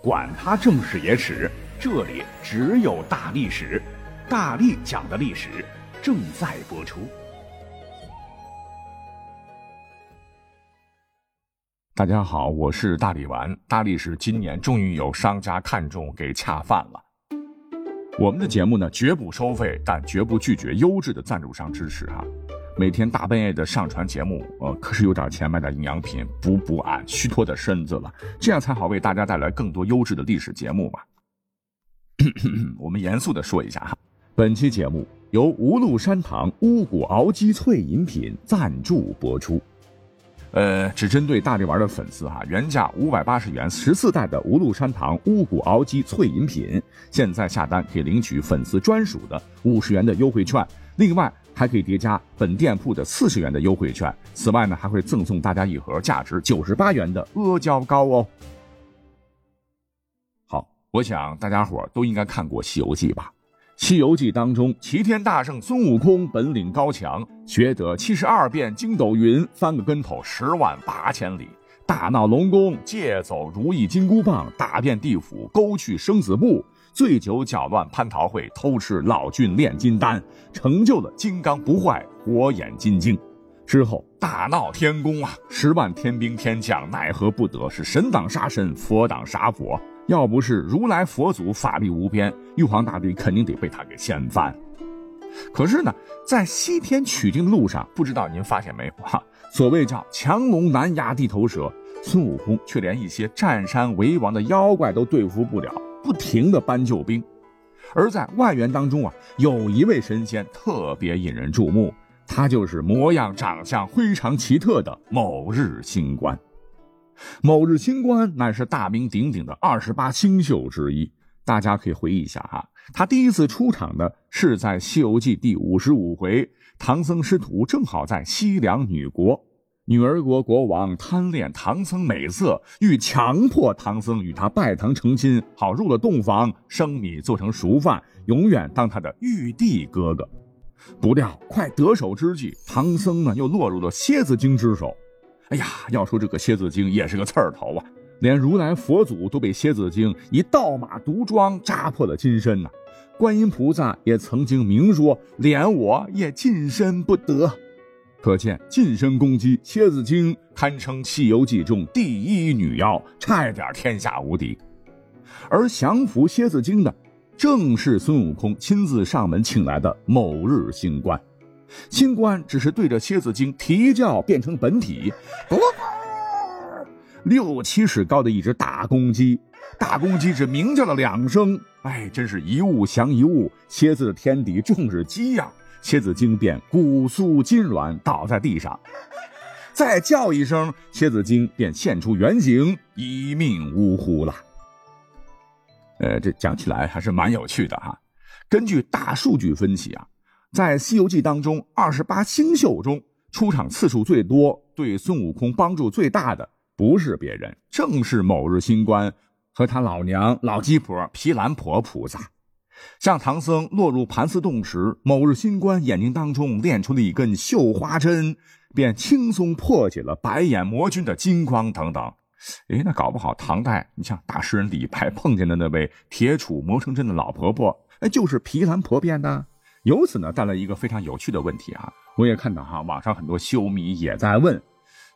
管他正史野史，这里只有大历史，大力讲的历史正在播出。大家好，我是大力丸。大力士今年终于有商家看中，给恰饭了。我们的节目呢，绝不收费，但绝不拒绝优质的赞助商支持哈。每天大半夜的上传节目，呃，可是有点钱买点营养品补补俺虚脱的身子了，这样才好为大家带来更多优质的历史节目嘛。我们严肃的说一下哈，本期节目由无禄山堂乌骨熬鸡脆饮品赞助播出。呃，只针对大力丸的粉丝哈，原价五百八十元十四袋的无禄山堂乌骨熬鸡脆饮品，现在下单可以领取粉丝专属的五十元的优惠券，另外。还可以叠加本店铺的四十元的优惠券，此外呢，还会赠送大家一盒价值九十八元的阿胶糕哦。好，我想大家伙都应该看过《西游记》吧？《西游记》当中，齐天大圣孙悟空本领高强，学得七十二变筋斗云，翻个跟头十万八千里，大闹龙宫，借走如意金箍棒，打遍地府，勾去生死簿。醉酒搅乱蟠桃会，偷吃老君炼金丹，成就了金刚不坏火眼金睛。之后大闹天宫啊，十万天兵天将奈何不得，是神挡杀神，佛挡杀佛。要不是如来佛祖法力无边，玉皇大帝肯定得被他给掀翻。可是呢，在西天取经路上，不知道您发现没有哈？所谓叫强龙难压地头蛇，孙悟空却连一些占山为王的妖怪都对付不了。不停的搬救兵，而在外援当中啊，有一位神仙特别引人注目，他就是模样长相非常奇特的某日星官。某日星官乃是大名鼎鼎的二十八星宿之一，大家可以回忆一下哈，他第一次出场的是在《西游记》第五十五回，唐僧师徒正好在西凉女国。女儿国国王贪恋唐僧美色，欲强迫唐僧与他拜堂成亲，好入了洞房，生米做成熟饭，永远当他的玉帝哥哥。不料快得手之际，唐僧呢又落入了蝎子精之手。哎呀，要说这个蝎子精也是个刺儿头啊，连如来佛祖都被蝎子精以倒马毒桩扎破了金身呐。观音菩萨也曾经明说，连我也近身不得。可见近身攻击蝎子精，堪称《西游记》中第一女妖，差一点天下无敌。而降服蝎子精的，正是孙悟空亲自上门请来的某日星官。星官只是对着蝎子精啼叫，变成本体，不六七尺高的一只大公鸡。大公鸡只鸣叫了两声，哎，真是一物降一物。蝎子的天敌正是鸡呀。蝎子精便骨酥筋软，倒在地上。再叫一声，蝎子精便现出原形，一命呜呼了。呃，这讲起来还是蛮有趣的哈。根据大数据分析啊，在《西游记》当中，二十八星宿中出场次数最多、对孙悟空帮助最大的，不是别人，正是某日星官和他老娘老鸡婆毗蓝婆菩萨。像唐僧落入盘丝洞时，某日星官眼睛当中炼出了一根绣花针，便轻松破解了白眼魔君的金光等等。哎，那搞不好唐代你像大诗人李白碰见的那位铁杵磨成针的老婆婆，哎，就是毗蓝婆变的。由此呢，带来一个非常有趣的问题啊！我也看到哈，网上很多修迷也在问，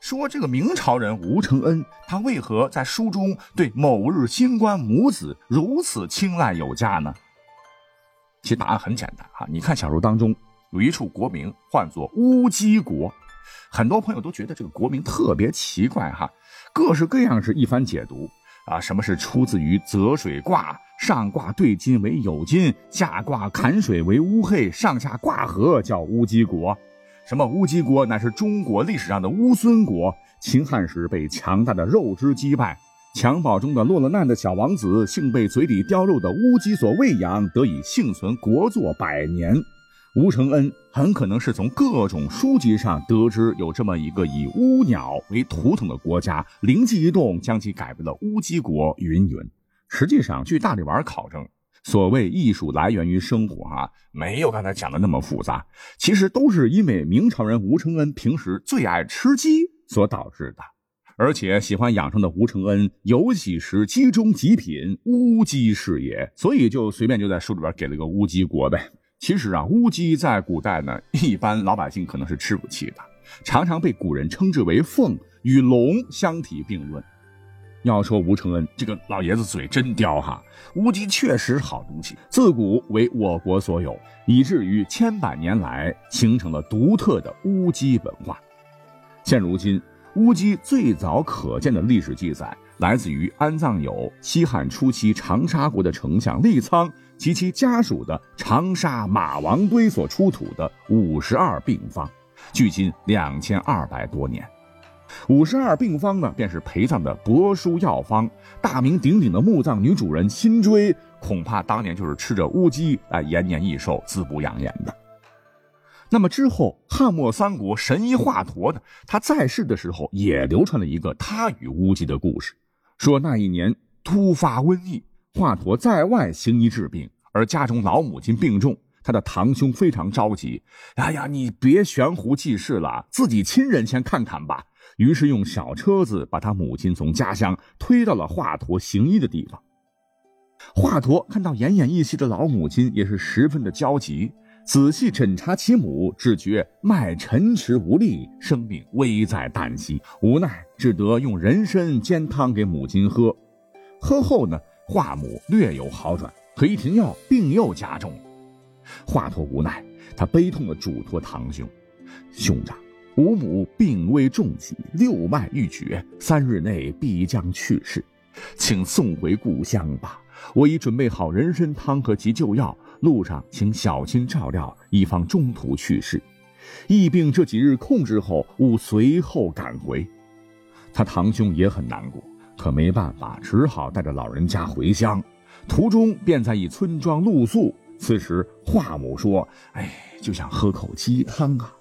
说这个明朝人吴承恩，他为何在书中对某日星官母子如此青睐有加呢？其实答案很简单哈，你看小说当中有一处国名唤作乌鸡国，很多朋友都觉得这个国名特别奇怪哈，各式各样是一番解读啊，什么是出自于泽水卦，上卦兑金为酉金，下卦坎水为乌黑，上下卦合叫乌鸡国，什么乌鸡国乃是中国历史上的乌孙国，秦汉时被强大的肉之击败。襁褓中的落了难的小王子，幸被嘴里叼肉的乌鸡所喂养，得以幸存国祚百年。吴承恩很可能是从各种书籍上得知有这么一个以乌鸟为图腾的国家，灵机一动将其改为了乌鸡国。云云。实际上，据大力丸考证，所谓艺术来源于生活，哈，没有刚才讲的那么复杂。其实都是因为明朝人吴承恩平时最爱吃鸡所导致的。而且喜欢养生的吴承恩，有喜食鸡中极品乌鸡是也，所以就随便就在书里边给了个乌鸡国呗。其实啊，乌鸡在古代呢，一般老百姓可能是吃不起的，常常被古人称之为凤，与龙相提并论。要说吴承恩这个老爷子嘴真刁哈，乌鸡确实好东西，自古为我国所有，以至于千百年来形成了独特的乌鸡文化。现如今。乌鸡最早可见的历史记载，来自于安葬有西汉初期长沙国的丞相利苍及其家属的长沙马王堆所出土的五十二病方，距今两千二百多年。五十二病方呢，便是陪葬的帛书药方。大名鼎鼎的墓葬女主人辛追，恐怕当年就是吃着乌鸡来延年益寿、滋补养颜的。那么之后，汉末三国神医华佗呢，他在世的时候也流传了一个他与乌鸡的故事。说那一年突发瘟疫，华佗在外行医治病，而家中老母亲病重，他的堂兄非常着急。哎呀，你别悬壶济世了，自己亲人先看看吧。于是用小车子把他母亲从家乡推到了华佗行医的地方。华佗看到奄奄一息的老母亲，也是十分的焦急。仔细诊查其母，只觉脉沉迟无力，生命危在旦夕。无奈只得用人参煎汤给母亲喝。喝后呢，华母略有好转，可一停药，病又加重了。华佗无奈，他悲痛地嘱托堂兄：“兄长，吾母病危重疾，六脉欲绝，三日内必将去世，请送回故乡吧。我已准备好人参汤和急救药。”路上请小心照料，以防中途去世。疫病这几日控制后，勿随后赶回。他堂兄也很难过，可没办法，只好带着老人家回乡。途中便在一村庄露宿。此时华母说：“哎，就想喝口鸡汤啊！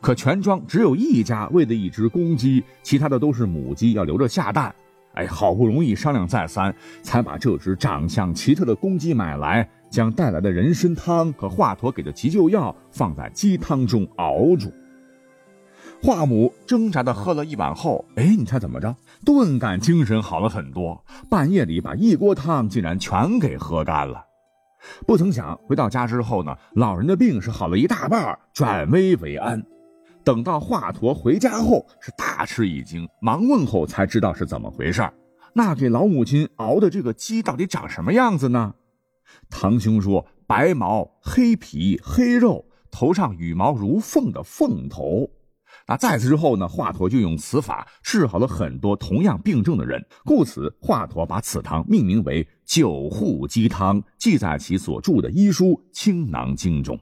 可全庄只有一家喂的一只公鸡，其他的都是母鸡，要留着下蛋。哎，好不容易商量再三，才把这只长相奇特的公鸡买来。”将带来的人参汤和华佗给的急救药放在鸡汤中熬煮。华母挣扎的喝了一碗后，哎，你猜怎么着？顿感精神好了很多。半夜里把一锅汤竟然全给喝干了。不曾想回到家之后呢，老人的病是好了一大半，转危为安。等到华佗回家后，是大吃一惊，忙问候才知道是怎么回事那给老母亲熬的这个鸡到底长什么样子呢？堂兄说：“白毛黑皮黑肉，头上羽毛如凤的凤头。”那在此之后呢？华佗就用此法治好了很多同样病症的人，故此华佗把此汤命名为“九护鸡汤”，记载其所著的医书《青囊经》中。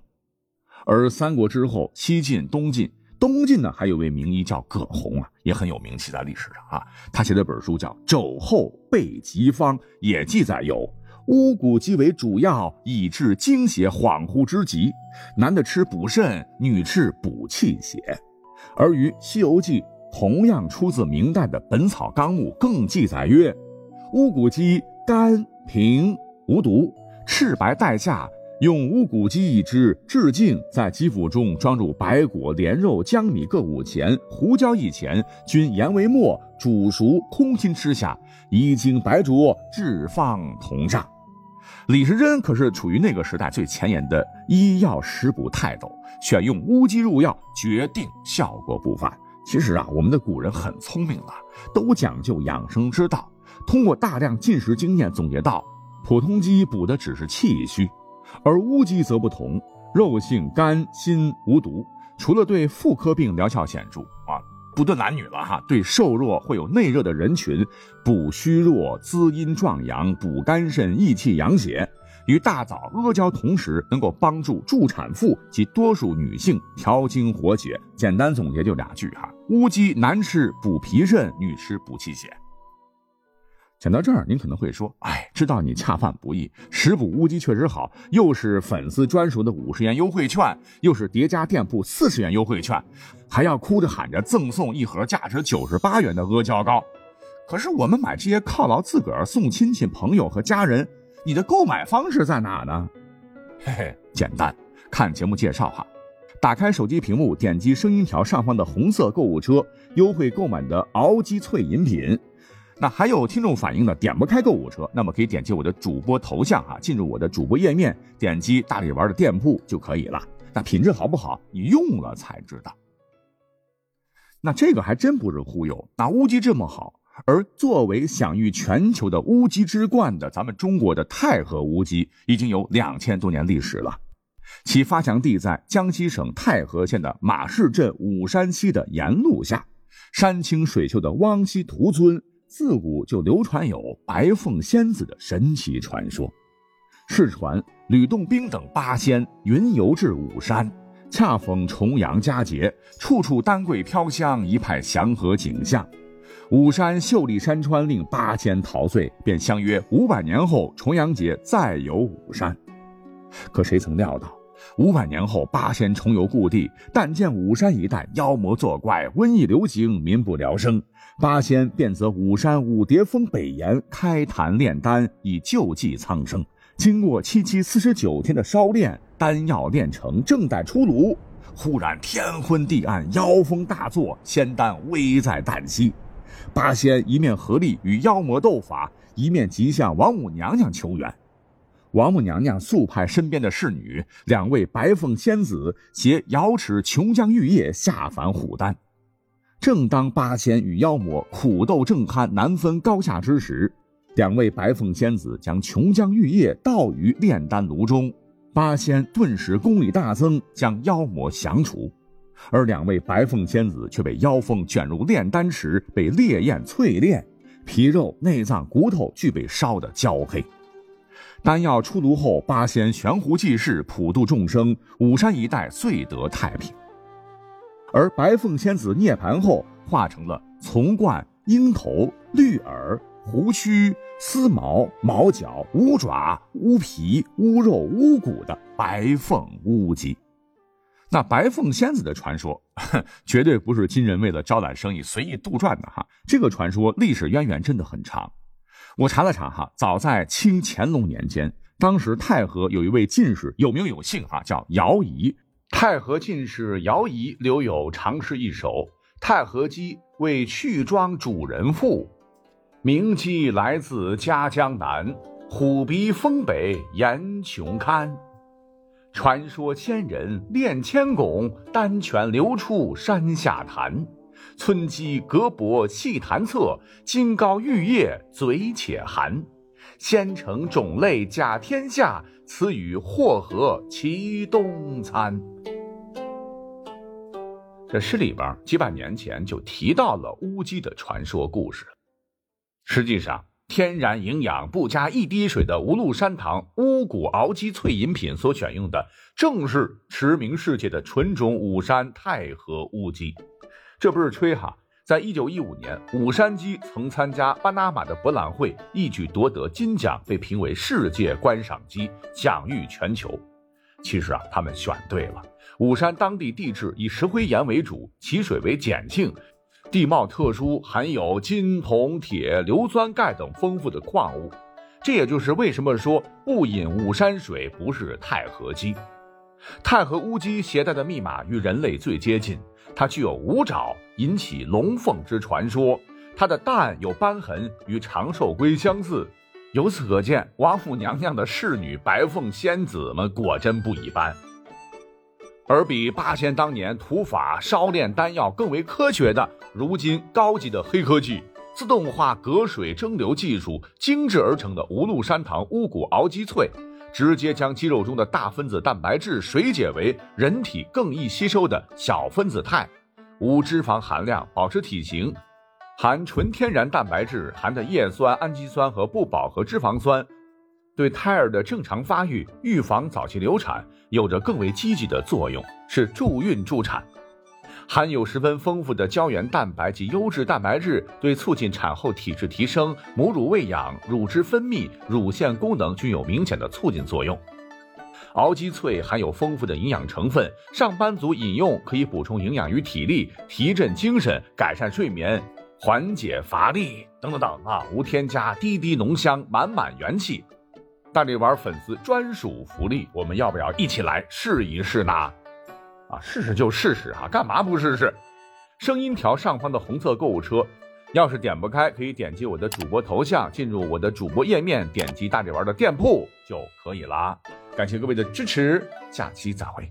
而三国之后，西晋、东晋，东晋呢还有位名医叫葛洪啊，也很有名气在历史上啊。他写的本书叫《肘后备急方》，也记载有。乌骨鸡为主药，以治惊血恍惚之疾。男的吃补肾，女吃补气血。而于《西游记》同样出自明代的《本草纲目》，更记载曰：乌骨鸡甘平无毒，赤白带下，用乌骨鸡一只，治净，在鸡腹中装入白果、莲肉、江米各五钱，胡椒一钱，均研为末，煮熟，空心吃下，一经白灼，置放同上。李时珍可是处于那个时代最前沿的医药食补泰斗，选用乌鸡入药，决定效果不凡。其实啊，我们的古人很聪明了，都讲究养生之道，通过大量进食经验总结到，普通鸡补的只是气虚，而乌鸡则不同，肉性甘辛无毒，除了对妇科病疗效显著啊。不论男女了哈，对瘦弱会有内热的人群，补虚弱、滋阴壮阳、补肝肾、益气养血，与大枣、阿胶同时，能够帮助助产妇及多数女性调经活血。简单总结就俩句哈：乌鸡男吃补脾肾，女吃补气血。讲到这儿，您可能会说：“哎，知道你恰饭不易，食补乌鸡确实好，又是粉丝专属的五十元优惠券，又是叠加店铺四十元优惠券，还要哭着喊着赠送一盒价值九十八元的阿胶糕。可是我们买这些犒劳自个儿、送亲戚朋友和家人，你的购买方式在哪呢？嘿嘿，简单，看节目介绍哈。”打开手机屏幕，点击声音条上方的红色购物车，优惠购买的熬鸡脆饮品。那还有听众反映呢，点不开购物车，那么可以点击我的主播头像啊，进入我的主播页面，点击大力丸的店铺就可以了。那品质好不好，你用了才知道。那这个还真不是忽悠，那乌鸡这么好，而作为享誉全球的乌鸡之冠的咱们中国的太和乌鸡，已经有两千多年历史了。其发祥地在江西省太和县的马市镇武山溪的沿路下，山清水秀的汪溪屠村，自古就流传有白凤仙子的神奇传说。世传吕洞宾等八仙云游至武山，恰逢重阳佳节，处处丹桂飘香，一派祥和景象。武山秀丽山川令八仙陶醉，便相约五百年后重阳节再游武山。可谁曾料到？五百年后，八仙重游故地，但见武山一带妖魔作怪，瘟疫流行，民不聊生。八仙便择武山五叠峰北岩开坛炼丹，以救济苍生。经过七七四十九天的烧炼，丹药炼成，正待出炉，忽然天昏地暗，妖风大作，仙丹危在旦夕。八仙一面合力与妖魔斗法，一面急向王母娘娘求援。王母娘娘速派身边的侍女，两位白凤仙子携瑶池琼浆玉液下凡虎丹。正当八仙与妖魔苦斗正酣、难分高下之时，两位白凤仙子将琼浆玉液倒于炼丹炉中，八仙顿时功力大增，将妖魔降除。而两位白凤仙子却被妖风卷入炼丹池，被烈焰淬炼，皮肉、内脏、骨头俱被烧得焦黑。丹药出炉后，八仙悬壶济世，普度众生，武山一带最得太平。而白凤仙子涅槃后，化成了丛冠、鹰头、绿耳、胡须、丝毛、毛角、乌爪、乌皮、乌肉、乌骨的白凤乌鸡。那白凤仙子的传说，绝对不是今人为了招揽生意随意杜撰的哈。这个传说历史渊源真的很长。我查了查哈，早在清乾隆年间，当时太和有一位进士有名有姓哈，叫姚仪。太和进士姚仪留有长诗一首《太和鸡为去庄主人妇》，名鸡来自嘉江南，虎鼻峰北岩穷堪。传说千人炼千汞，丹泉流出山下潭。村鸡隔薄细弹侧，金膏玉液嘴且含。仙成种类甲天下，此与祸合其东餐。这诗里边几百年前就提到了乌鸡的传说故事。实际上，天然营养不加一滴水的无禄山堂乌骨熬鸡脆饮品所选用的，正是驰名世界的纯种武山太和乌鸡。这不是吹哈，在一九一五年，武山鸡曾参加巴拿马的博览会，一举夺得金奖，被评为世界观赏鸡，享誉全球。其实啊，他们选对了。武山当地地质以石灰岩为主，其水为碱性，地貌特殊，含有金、铜、铁、硫酸钙等丰富的矿物。这也就是为什么说不饮武山水不是太和鸡。太和乌鸡携带的密码与人类最接近。它具有五爪，引起龙凤之传说。它的蛋有斑痕，与长寿龟相似。由此可见，王母娘娘的侍女白凤仙子们果真不一般。而比八仙当年土法烧炼丹药更为科学的，如今高级的黑科技——自动化隔水蒸馏技术精制而成的无禄山堂乌骨熬鸡脆。直接将肌肉中的大分子蛋白质水解为人体更易吸收的小分子肽，无脂肪含量，保持体型，含纯天然蛋白质，含的叶酸、氨基酸和不饱和脂肪酸，对胎儿的正常发育、预防早期流产有着更为积极的作用，是助孕助产。含有十分丰富的胶原蛋白及优质蛋白质，对促进产后体质提升、母乳喂养、乳汁分泌、乳腺功能均有明显的促进作用。熬鸡脆含有丰富的营养成分，上班族饮用可以补充营养与体力，提振精神，改善睡眠，缓解乏力等等等啊！无添加，滴滴浓香，满满元气。大力丸粉丝专属福利，我们要不要一起来试一试呢？啊，试试就试试哈，干嘛不试试？声音条上方的红色购物车，要是点不开，可以点击我的主播头像，进入我的主播页面，点击大力丸的店铺就可以啦。感谢各位的支持，下期再会。